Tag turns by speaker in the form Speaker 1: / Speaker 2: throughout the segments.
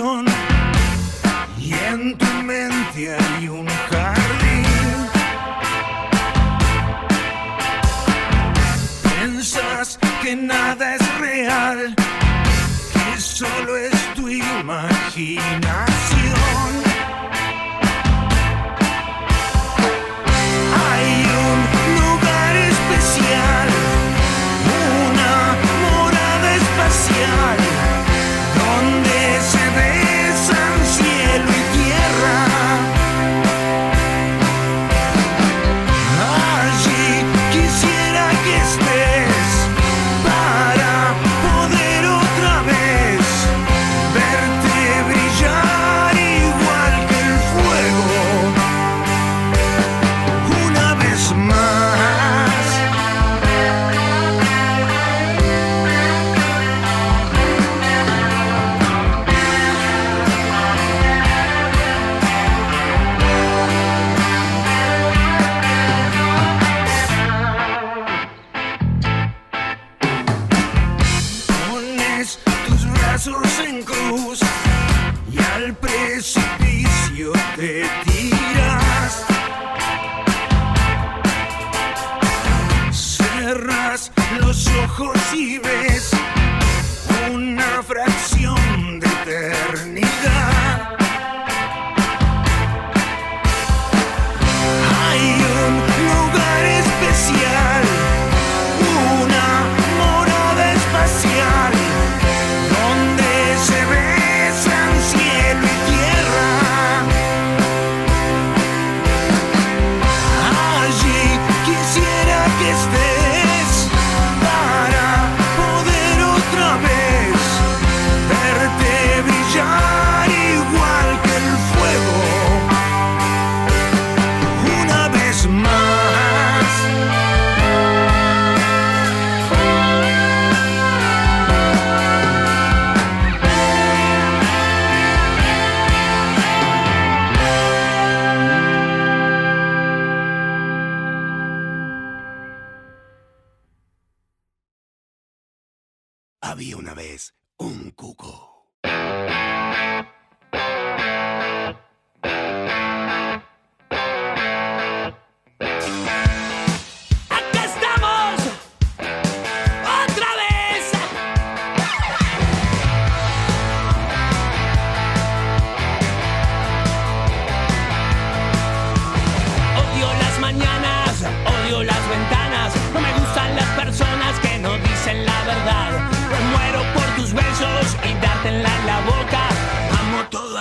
Speaker 1: on.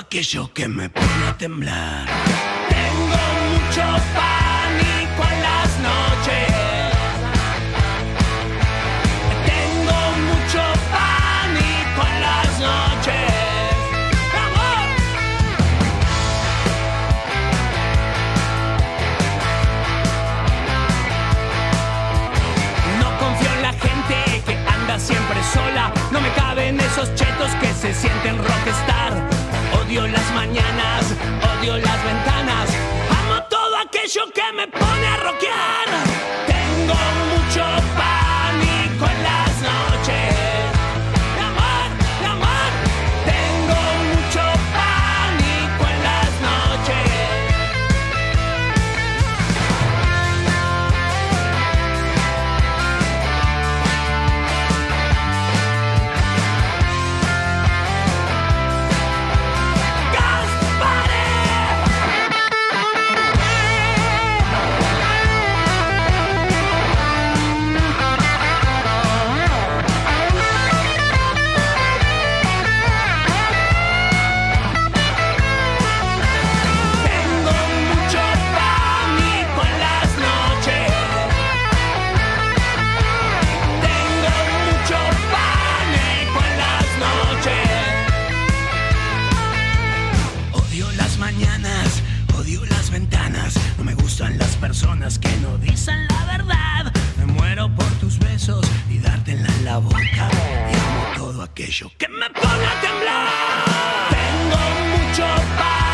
Speaker 1: aquello que me pone a temblar.
Speaker 2: Tengo mucho pánico en las noches. Tengo mucho pánico en las noches. ¡Vamos! No confío en la gente que anda siempre sola. No me caben esos chetos que se sienten rockstar. Odio las mañanas, odio las ventanas. Amo todo aquello que me pone a rockear. Tengo mucho
Speaker 1: Y amo todo aquello que me pone a temblar.
Speaker 3: Tengo mucho pánico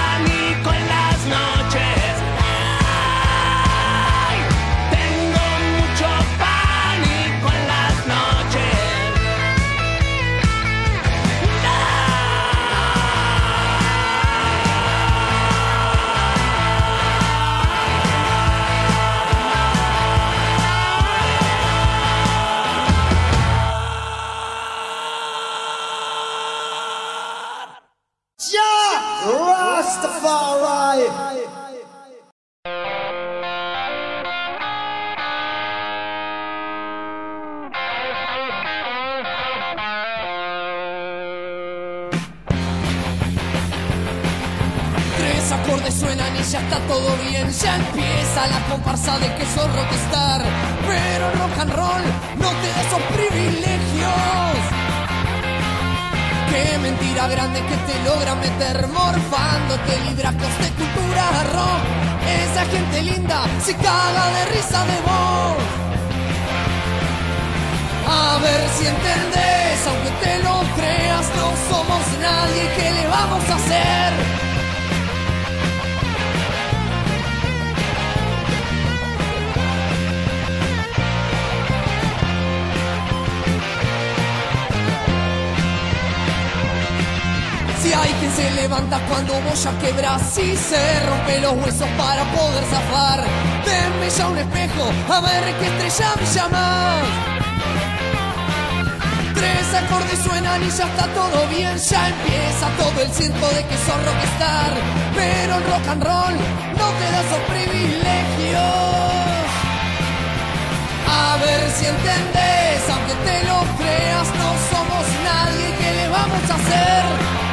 Speaker 4: no te da esos privilegios. Qué mentira grande que te logra meter morfándote libracos de cultura rock. Esa gente linda se caga de risa de vos. A ver si entendés, aunque te lo creas, no somos nadie. ¿Qué le vamos a hacer? Se levanta cuando vos ya quebrás y se rompe los huesos para poder zafar. Denme ya un espejo, a ver qué estrella me llama. Tres acordes suenan y ya está todo bien, ya empieza todo el ciento de que sos rockstar. Pero el rock and roll no te da esos privilegios. A ver si entendés, aunque te lo creas, no somos nadie, ¿qué le vamos a hacer?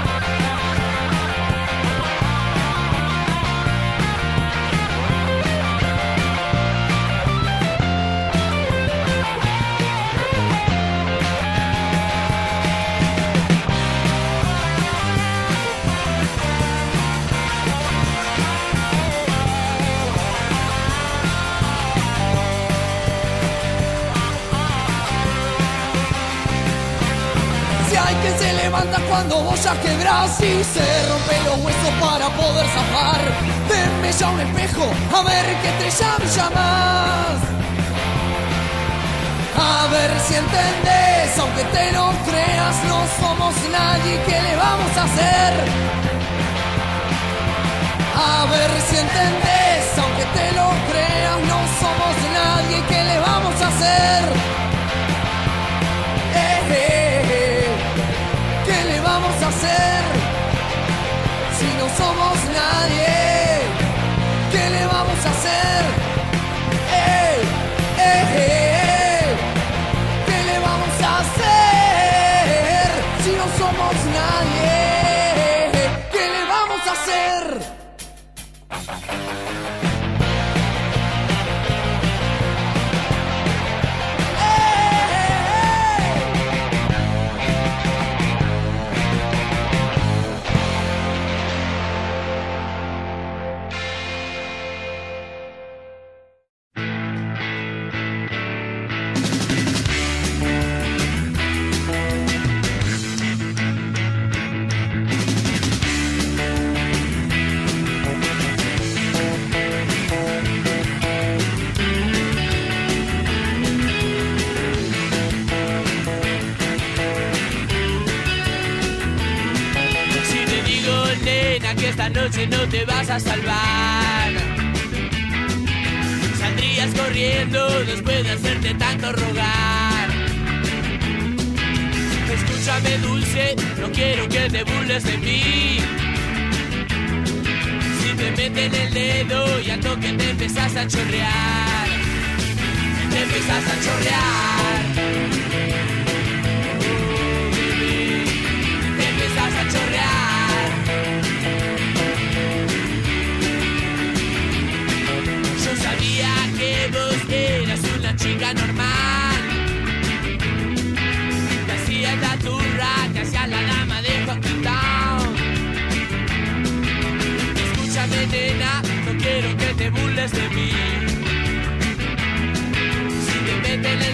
Speaker 4: Cuando vos ya quebrás y se rompe los huesos para poder zafar. Denme ya un espejo, a ver qué me llamas. A ver si entendés, aunque te lo creas, no somos nadie, ¿qué le vamos a hacer? A ver si entendés, le
Speaker 3: salvar, saldrías corriendo después de hacerte tanto rogar. Escúchame, dulce, no quiero que te burles de mí. Si te meten el dedo y a toque te empezás a chorrear, te empezás a chorrear.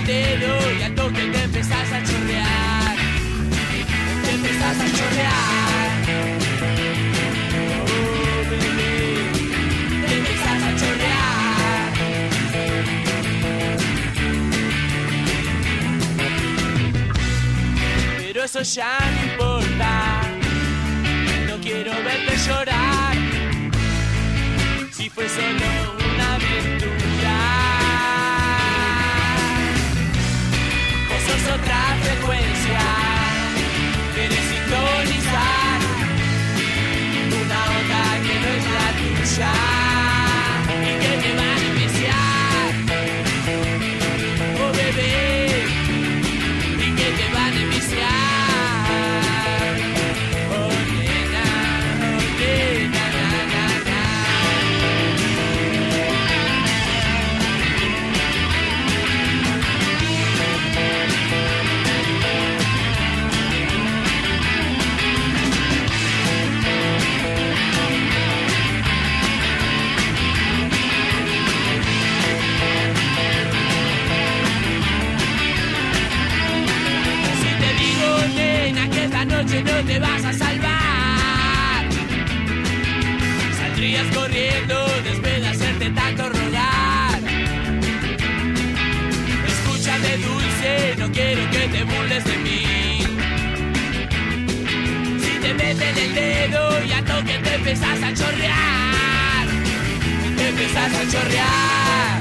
Speaker 3: Dedo y toque te empezás a chorrear, te empezás a chorrear. Oh, bebé, te empezás a chorrear. Pero eso ya no importa. No quiero verte llorar. Si fue solo otra frecuencia. Quieres sintonizar una onda que no es la tuya. Y que te te empezás a chorrear.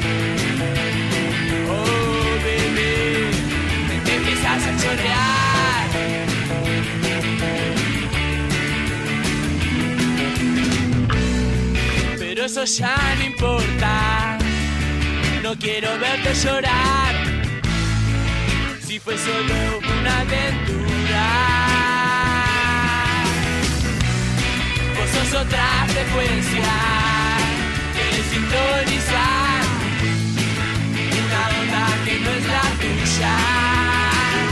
Speaker 3: Oh, bebé, te empiezas a chorrear. Pero eso ya no importa. No quiero verte llorar. Si fue solo una aventura. Sos otra frecuencia. Quieres sintonizar una onda que no es la tuya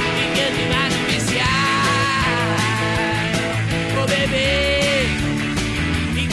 Speaker 3: y que te van a iniciar, oh bebé, y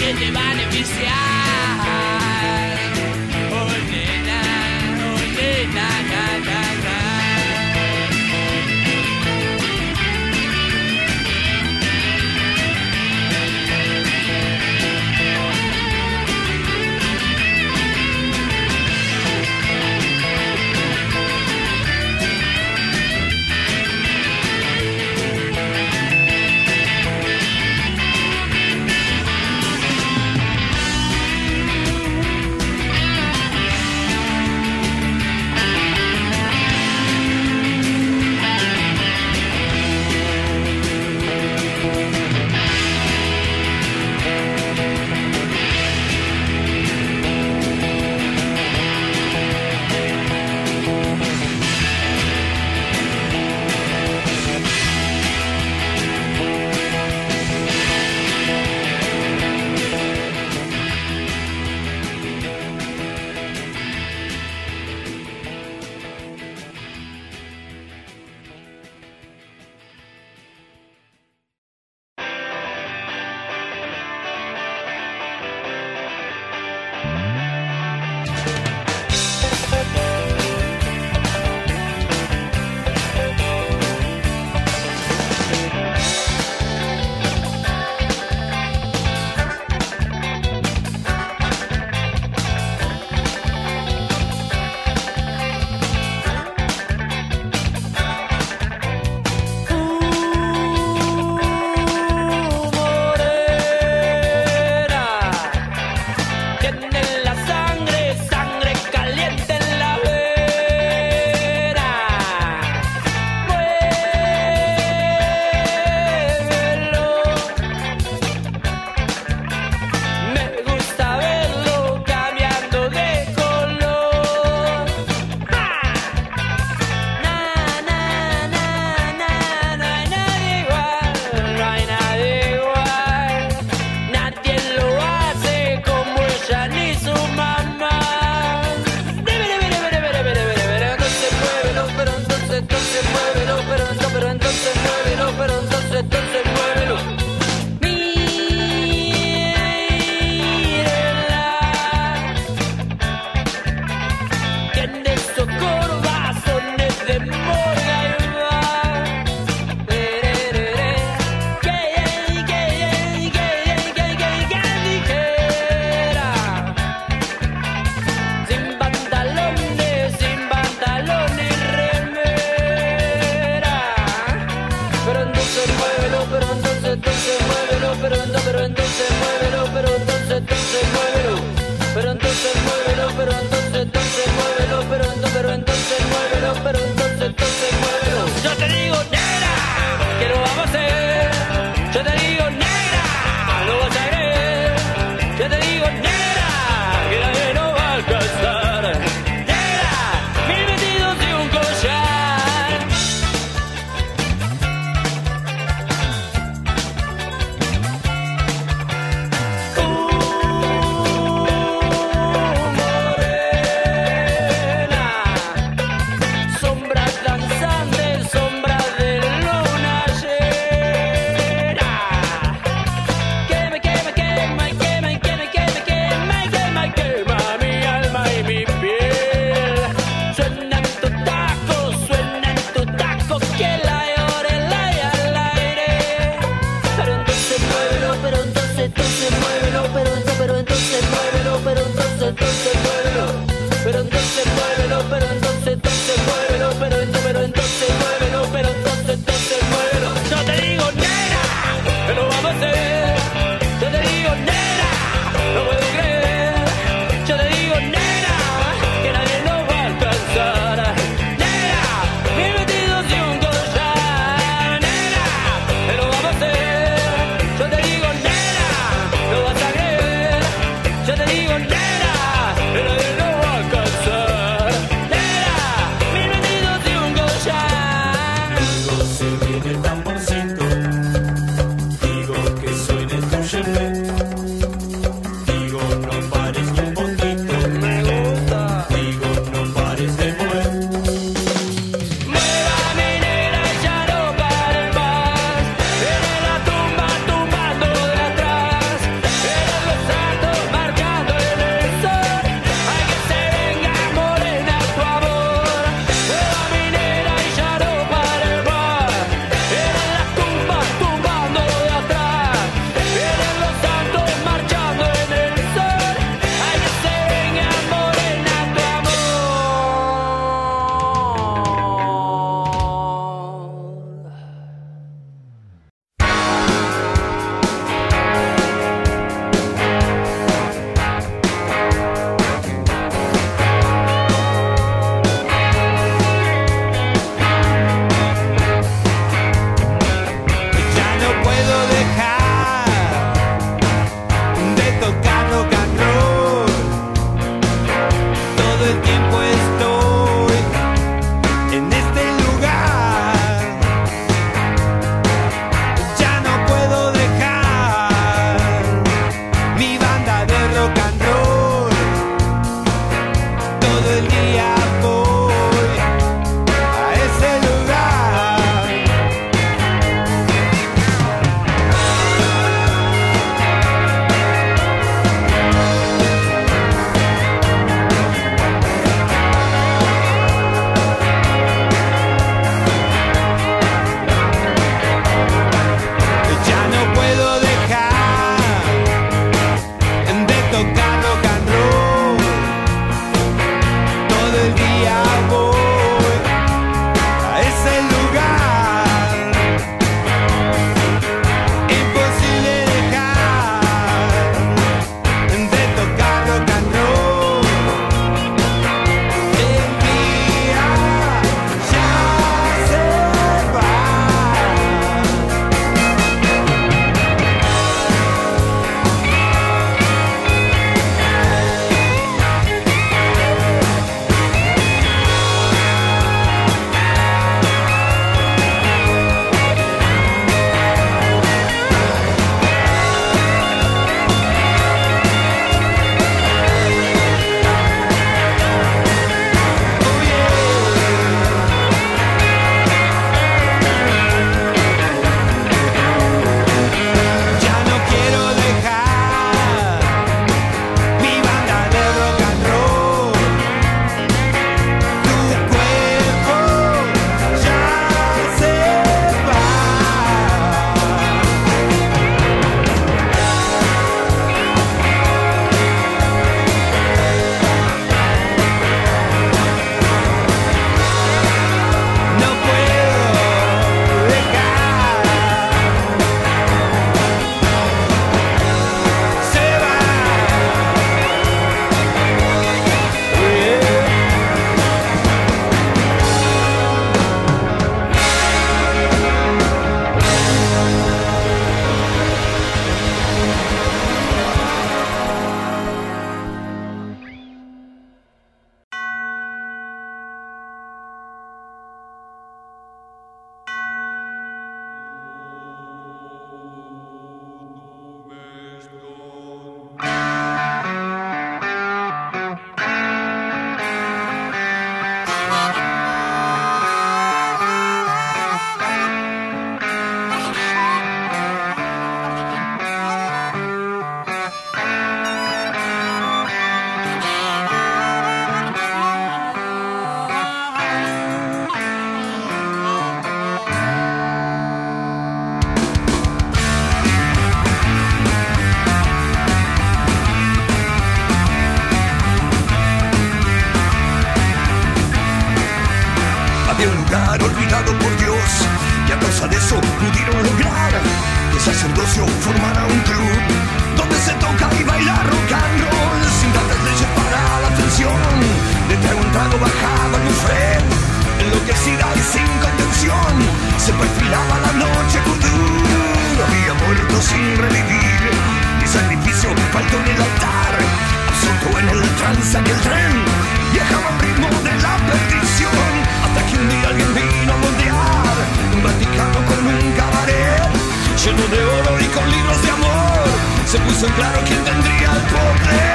Speaker 1: claro quién tendría el poder.